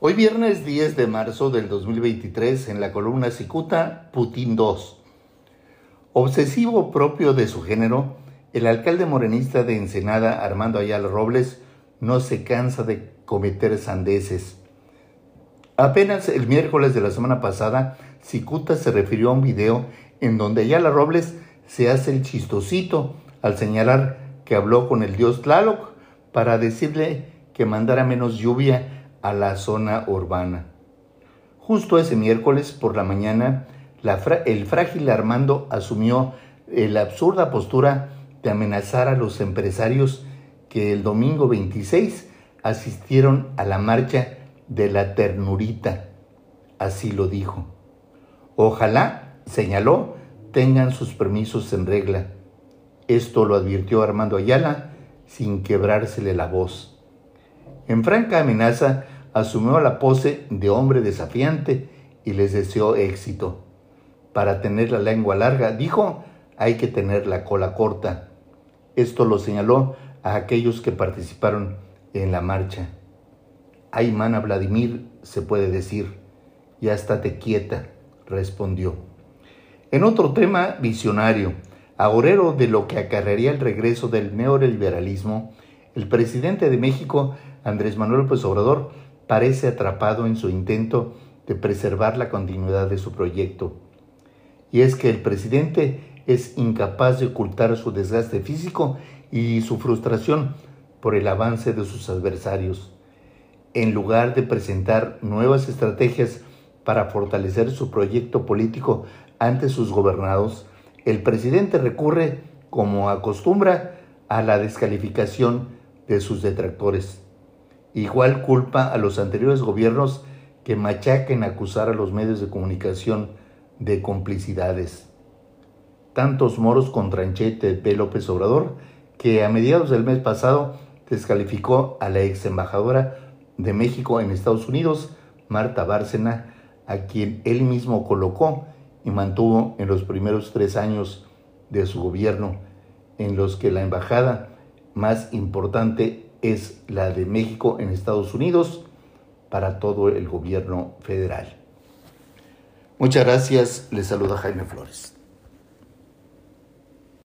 Hoy viernes 10 de marzo del 2023 en la columna Cicuta, Putin 2. Obsesivo propio de su género, el alcalde morenista de Ensenada, Armando Ayala Robles, no se cansa de cometer sandeces. Apenas el miércoles de la semana pasada, Cicuta se refirió a un video en donde Ayala Robles se hace el chistosito al señalar que habló con el dios Tlaloc para decirle que mandara menos lluvia a la zona urbana. Justo ese miércoles por la mañana, el frágil Armando asumió la absurda postura de amenazar a los empresarios que el domingo 26 asistieron a la marcha de la ternurita. Así lo dijo. Ojalá, señaló, tengan sus permisos en regla. Esto lo advirtió Armando Ayala sin quebrársele la voz. En franca amenaza, asumió la pose de hombre desafiante y les deseó éxito. Para tener la lengua larga, dijo, hay que tener la cola corta. Esto lo señaló a aquellos que participaron en la marcha. Ay, mana Vladimir, se puede decir. Ya estate quieta, respondió. En otro tema visionario, agorero de lo que acarrearía el regreso del neoliberalismo, el presidente de México Andrés Manuel López Obrador parece atrapado en su intento de preservar la continuidad de su proyecto. Y es que el presidente es incapaz de ocultar su desgaste físico y su frustración por el avance de sus adversarios. En lugar de presentar nuevas estrategias para fortalecer su proyecto político ante sus gobernados, el presidente recurre, como acostumbra, a la descalificación de sus detractores. Igual culpa a los anteriores gobiernos que machaquen acusar a los medios de comunicación de complicidades. Tantos moros con tranchete de López Obrador que a mediados del mes pasado descalificó a la ex embajadora de México en Estados Unidos, Marta Bárcena, a quien él mismo colocó y mantuvo en los primeros tres años de su gobierno, en los que la embajada más importante es la de México en Estados Unidos para todo el gobierno federal. Muchas gracias, les saluda Jaime Flores.